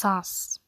sauce.